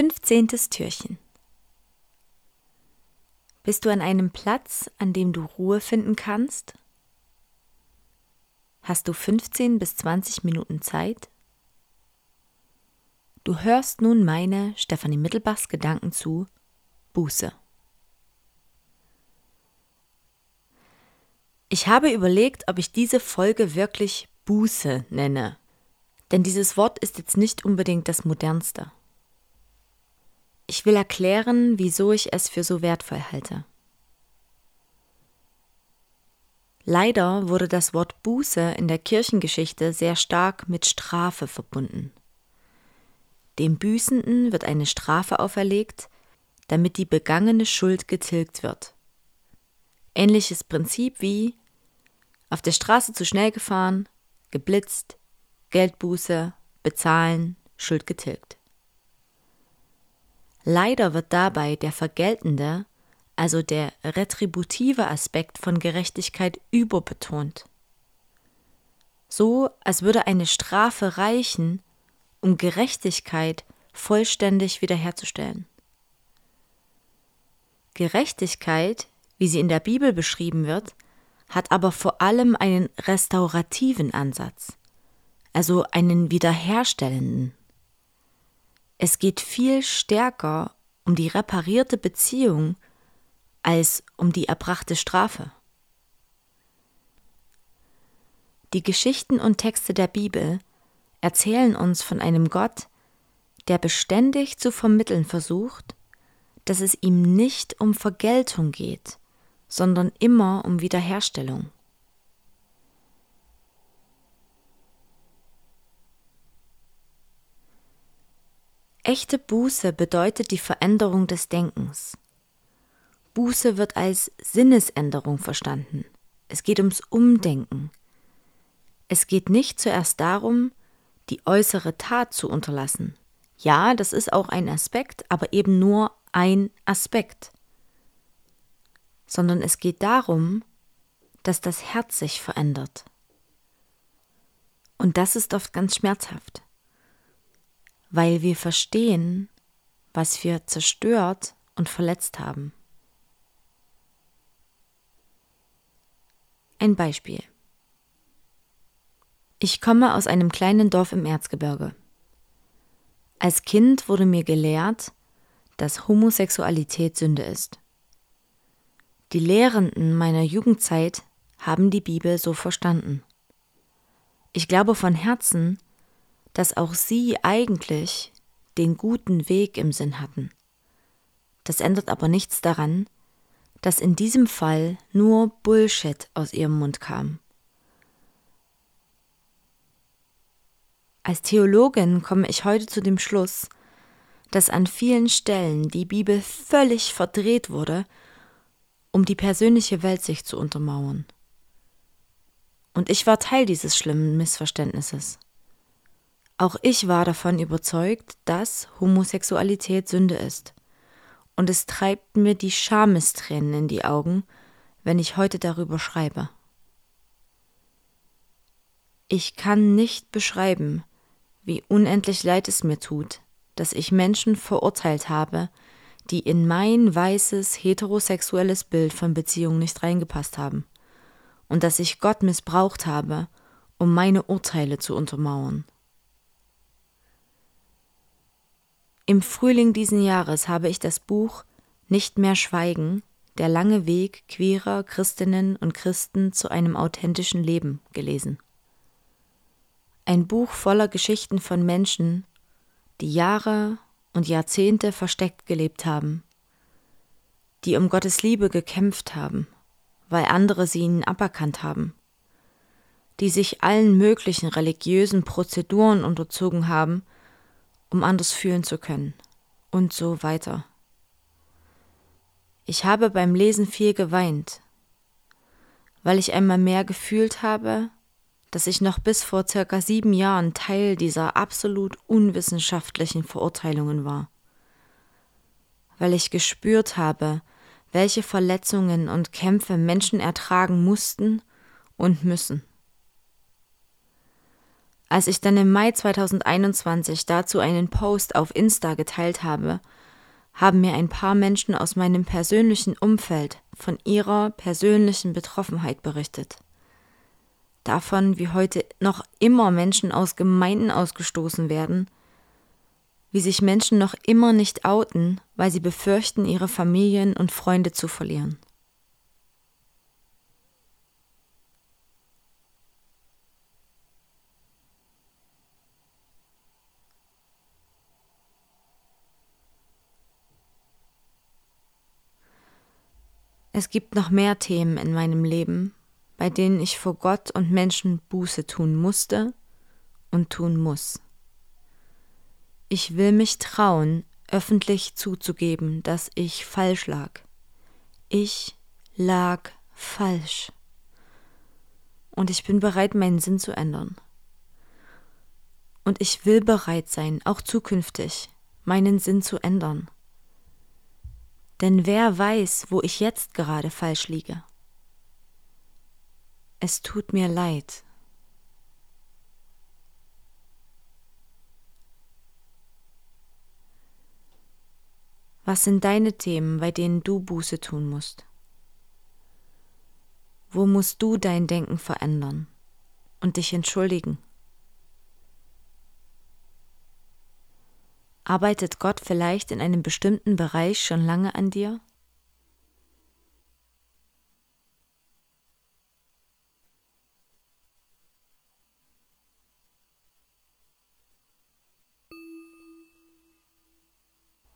Fünfzehntes Türchen. Bist du an einem Platz, an dem du Ruhe finden kannst? Hast du 15 bis 20 Minuten Zeit? Du hörst nun meine, Stefanie Mittelbachs Gedanken zu Buße. Ich habe überlegt, ob ich diese Folge wirklich Buße nenne. Denn dieses Wort ist jetzt nicht unbedingt das modernste. Ich will erklären, wieso ich es für so wertvoll halte. Leider wurde das Wort Buße in der Kirchengeschichte sehr stark mit Strafe verbunden. Dem Büßenden wird eine Strafe auferlegt, damit die begangene Schuld getilgt wird. Ähnliches Prinzip wie auf der Straße zu schnell gefahren, geblitzt, Geldbuße, bezahlen, Schuld getilgt. Leider wird dabei der vergeltende, also der retributive Aspekt von Gerechtigkeit überbetont. So, als würde eine Strafe reichen, um Gerechtigkeit vollständig wiederherzustellen. Gerechtigkeit, wie sie in der Bibel beschrieben wird, hat aber vor allem einen restaurativen Ansatz, also einen wiederherstellenden. Es geht viel stärker um die reparierte Beziehung als um die erbrachte Strafe. Die Geschichten und Texte der Bibel erzählen uns von einem Gott, der beständig zu vermitteln versucht, dass es ihm nicht um Vergeltung geht, sondern immer um Wiederherstellung. Echte Buße bedeutet die Veränderung des Denkens. Buße wird als Sinnesänderung verstanden. Es geht ums Umdenken. Es geht nicht zuerst darum, die äußere Tat zu unterlassen. Ja, das ist auch ein Aspekt, aber eben nur ein Aspekt sondern es geht darum, dass das Herz sich verändert. Und das ist oft ganz schmerzhaft, weil wir verstehen, was wir zerstört und verletzt haben. Ein Beispiel. Ich komme aus einem kleinen Dorf im Erzgebirge. Als Kind wurde mir gelehrt, dass Homosexualität Sünde ist. Die Lehrenden meiner Jugendzeit haben die Bibel so verstanden. Ich glaube von Herzen, dass auch sie eigentlich den guten Weg im Sinn hatten. Das ändert aber nichts daran, dass in diesem Fall nur Bullshit aus ihrem Mund kam. Als Theologin komme ich heute zu dem Schluss, dass an vielen Stellen die Bibel völlig verdreht wurde um die persönliche Weltsicht zu untermauern. Und ich war Teil dieses schlimmen Missverständnisses. Auch ich war davon überzeugt, dass Homosexualität Sünde ist. Und es treibt mir die Schamestränen in die Augen, wenn ich heute darüber schreibe. Ich kann nicht beschreiben, wie unendlich leid es mir tut, dass ich Menschen verurteilt habe, die in mein weißes heterosexuelles Bild von Beziehung nicht reingepasst haben und dass ich Gott missbraucht habe, um meine Urteile zu untermauern. Im Frühling diesen Jahres habe ich das Buch Nicht mehr Schweigen, der lange Weg queerer Christinnen und Christen zu einem authentischen Leben gelesen. Ein Buch voller Geschichten von Menschen, die Jahre und Jahrzehnte versteckt gelebt haben, die um Gottes Liebe gekämpft haben, weil andere sie ihnen aberkannt haben, die sich allen möglichen religiösen Prozeduren unterzogen haben, um anders fühlen zu können, und so weiter. Ich habe beim Lesen viel geweint, weil ich einmal mehr gefühlt habe, dass ich noch bis vor circa sieben Jahren Teil dieser absolut unwissenschaftlichen Verurteilungen war. Weil ich gespürt habe, welche Verletzungen und Kämpfe Menschen ertragen mussten und müssen. Als ich dann im Mai 2021 dazu einen Post auf Insta geteilt habe, haben mir ein paar Menschen aus meinem persönlichen Umfeld von ihrer persönlichen Betroffenheit berichtet. Davon, wie heute noch immer Menschen aus Gemeinden ausgestoßen werden, wie sich Menschen noch immer nicht outen, weil sie befürchten, ihre Familien und Freunde zu verlieren. Es gibt noch mehr Themen in meinem Leben, bei denen ich vor Gott und Menschen Buße tun musste und tun muss. Ich will mich trauen, öffentlich zuzugeben, dass ich falsch lag. Ich lag falsch. Und ich bin bereit, meinen Sinn zu ändern. Und ich will bereit sein, auch zukünftig, meinen Sinn zu ändern. Denn wer weiß, wo ich jetzt gerade falsch liege? Es tut mir leid. Was sind deine Themen, bei denen du Buße tun musst? Wo musst du dein Denken verändern und dich entschuldigen? Arbeitet Gott vielleicht in einem bestimmten Bereich schon lange an dir?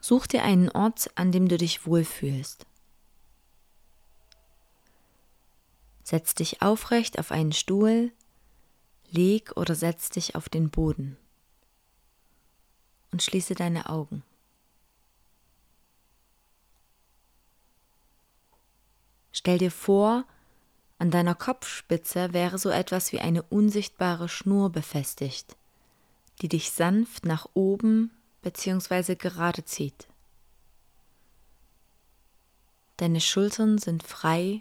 Such dir einen Ort, an dem du dich wohlfühlst. Setz dich aufrecht auf einen Stuhl, leg oder setz dich auf den Boden und schließe deine Augen. Stell dir vor, an deiner Kopfspitze wäre so etwas wie eine unsichtbare Schnur befestigt, die dich sanft nach oben bzw. gerade zieht. Deine Schultern sind frei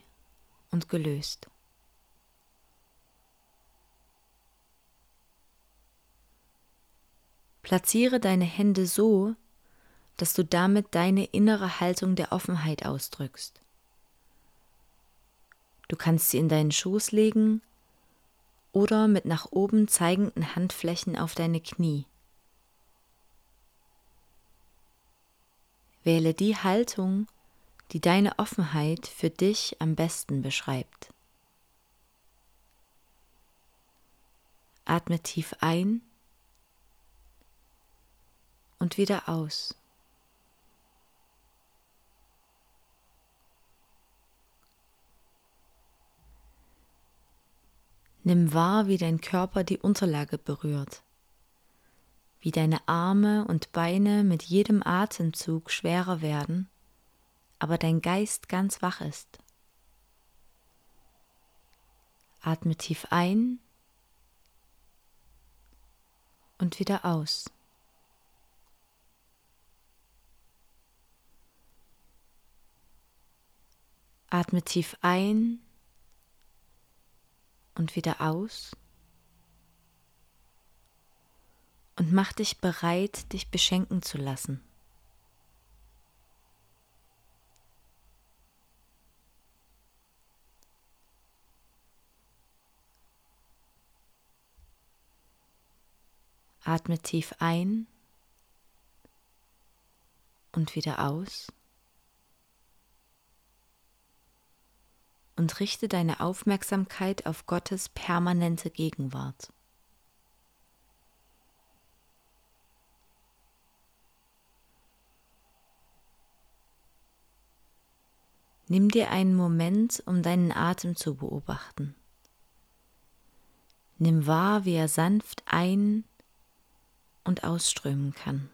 und gelöst. Platziere deine Hände so, dass du damit deine innere Haltung der Offenheit ausdrückst. Du kannst sie in deinen Schoß legen oder mit nach oben zeigenden Handflächen auf deine Knie. Wähle die Haltung, die deine Offenheit für dich am besten beschreibt. Atme tief ein und wieder aus. Nimm wahr, wie dein Körper die Unterlage berührt, wie deine Arme und Beine mit jedem Atemzug schwerer werden, aber dein Geist ganz wach ist. Atme tief ein und wieder aus. Atme tief ein und wieder aus. Und mach dich bereit, dich beschenken zu lassen. Atme tief ein und wieder aus. Und richte deine Aufmerksamkeit auf Gottes permanente Gegenwart. Nimm dir einen Moment, um deinen Atem zu beobachten. Nimm wahr, wie er sanft ein- und ausströmen kann.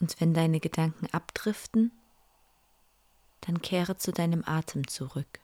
Und wenn deine Gedanken abdriften, dann kehre zu deinem Atem zurück.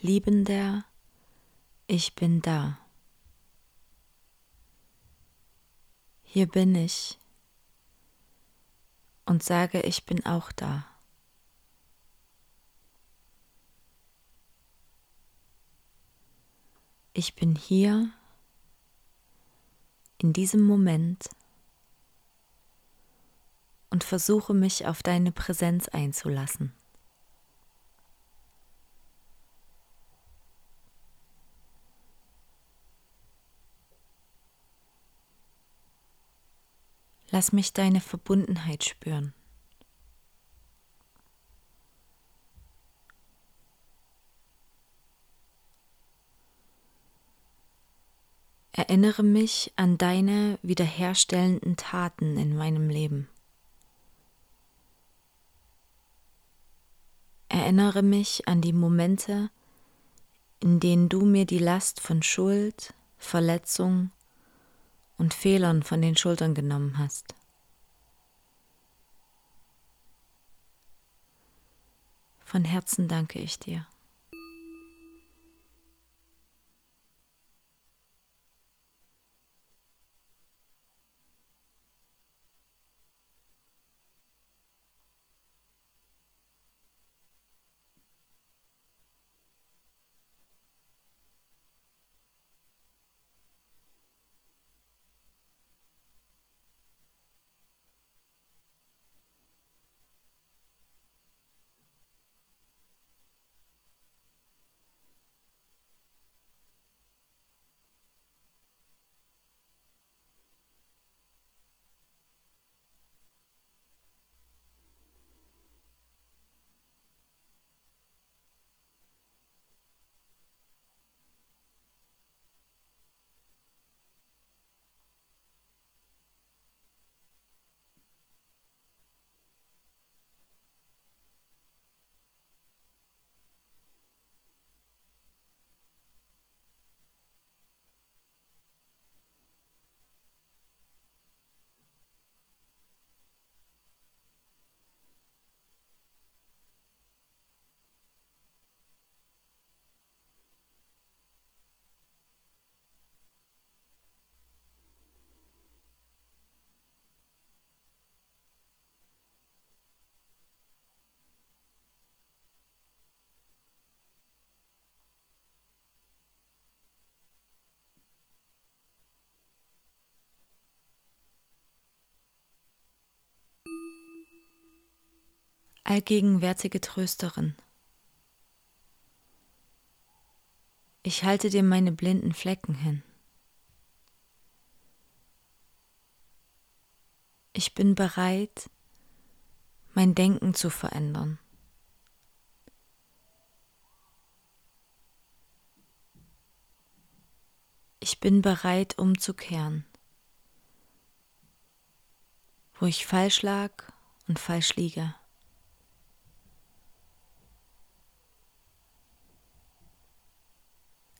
Liebender, ich bin da. Hier bin ich und sage, ich bin auch da. Ich bin hier in diesem Moment und versuche mich auf deine Präsenz einzulassen. Lass mich deine Verbundenheit spüren. Erinnere mich an deine wiederherstellenden Taten in meinem Leben. Erinnere mich an die Momente, in denen du mir die Last von Schuld, Verletzung und Fehlern von den Schultern genommen hast. Von Herzen danke ich dir. Allgegenwärtige Trösterin. Ich halte dir meine blinden Flecken hin. Ich bin bereit, mein Denken zu verändern. Ich bin bereit, umzukehren, wo ich falsch lag und falsch liege.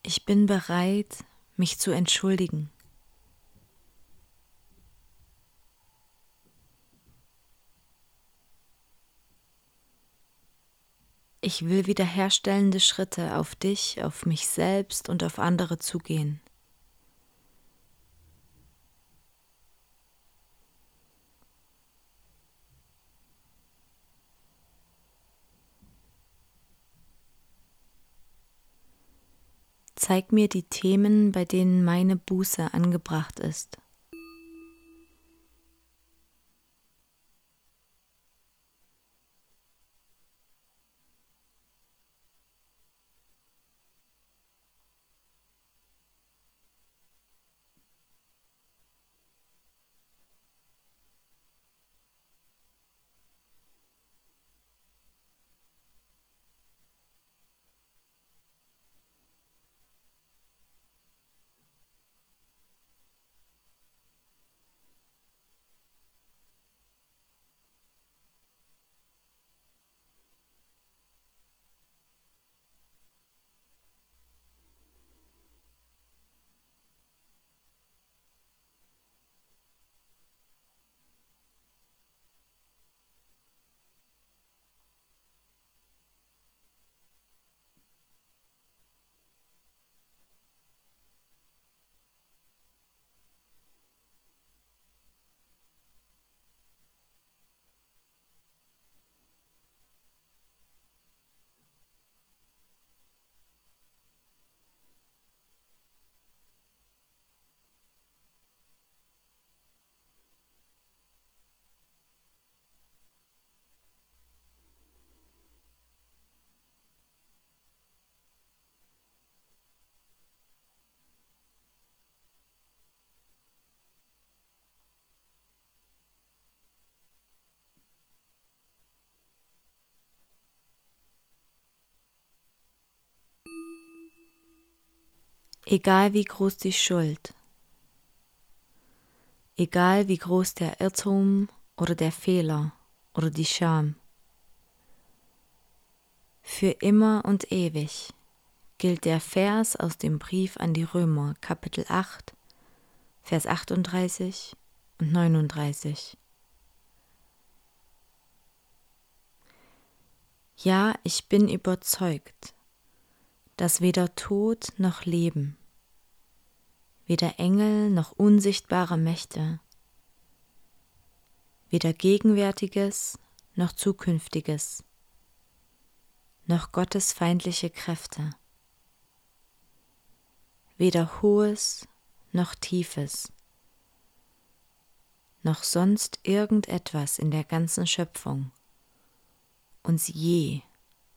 Ich bin bereit, mich zu entschuldigen. Ich will wiederherstellende Schritte auf dich, auf mich selbst und auf andere zugehen. Zeig mir die Themen, bei denen meine Buße angebracht ist. Egal wie groß die Schuld, egal wie groß der Irrtum oder der Fehler oder die Scham, für immer und ewig gilt der Vers aus dem Brief an die Römer, Kapitel 8, Vers 38 und 39. Ja, ich bin überzeugt, dass weder Tod noch Leben, weder Engel noch unsichtbare Mächte, weder Gegenwärtiges noch Zukünftiges, noch Gottes feindliche Kräfte, weder Hohes noch Tiefes, noch sonst irgendetwas in der ganzen Schöpfung uns je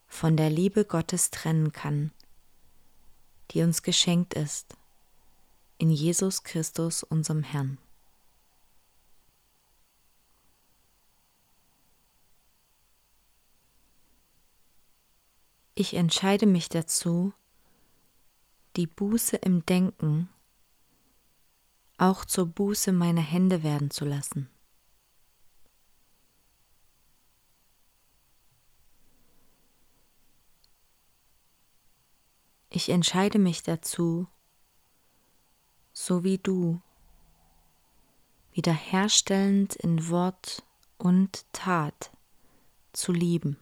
von der Liebe Gottes trennen kann, die uns geschenkt ist in Jesus Christus, unserem Herrn. Ich entscheide mich dazu, die Buße im Denken auch zur Buße meiner Hände werden zu lassen. Ich entscheide mich dazu, so wie du, wiederherstellend in Wort und Tat zu lieben.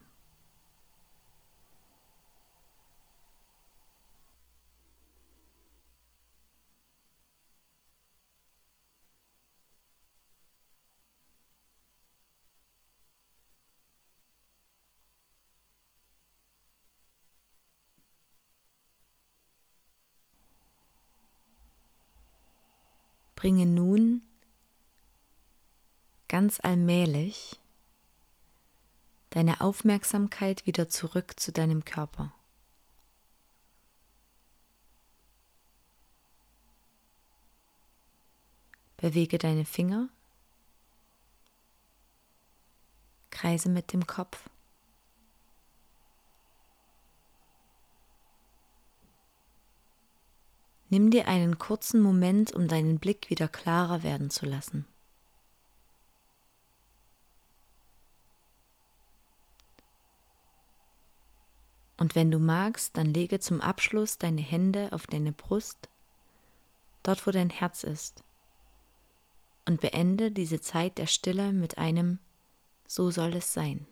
Bringe nun ganz allmählich deine Aufmerksamkeit wieder zurück zu deinem Körper. Bewege deine Finger, kreise mit dem Kopf. Nimm dir einen kurzen Moment, um deinen Blick wieder klarer werden zu lassen. Und wenn du magst, dann lege zum Abschluss deine Hände auf deine Brust, dort wo dein Herz ist, und beende diese Zeit der Stille mit einem So soll es sein.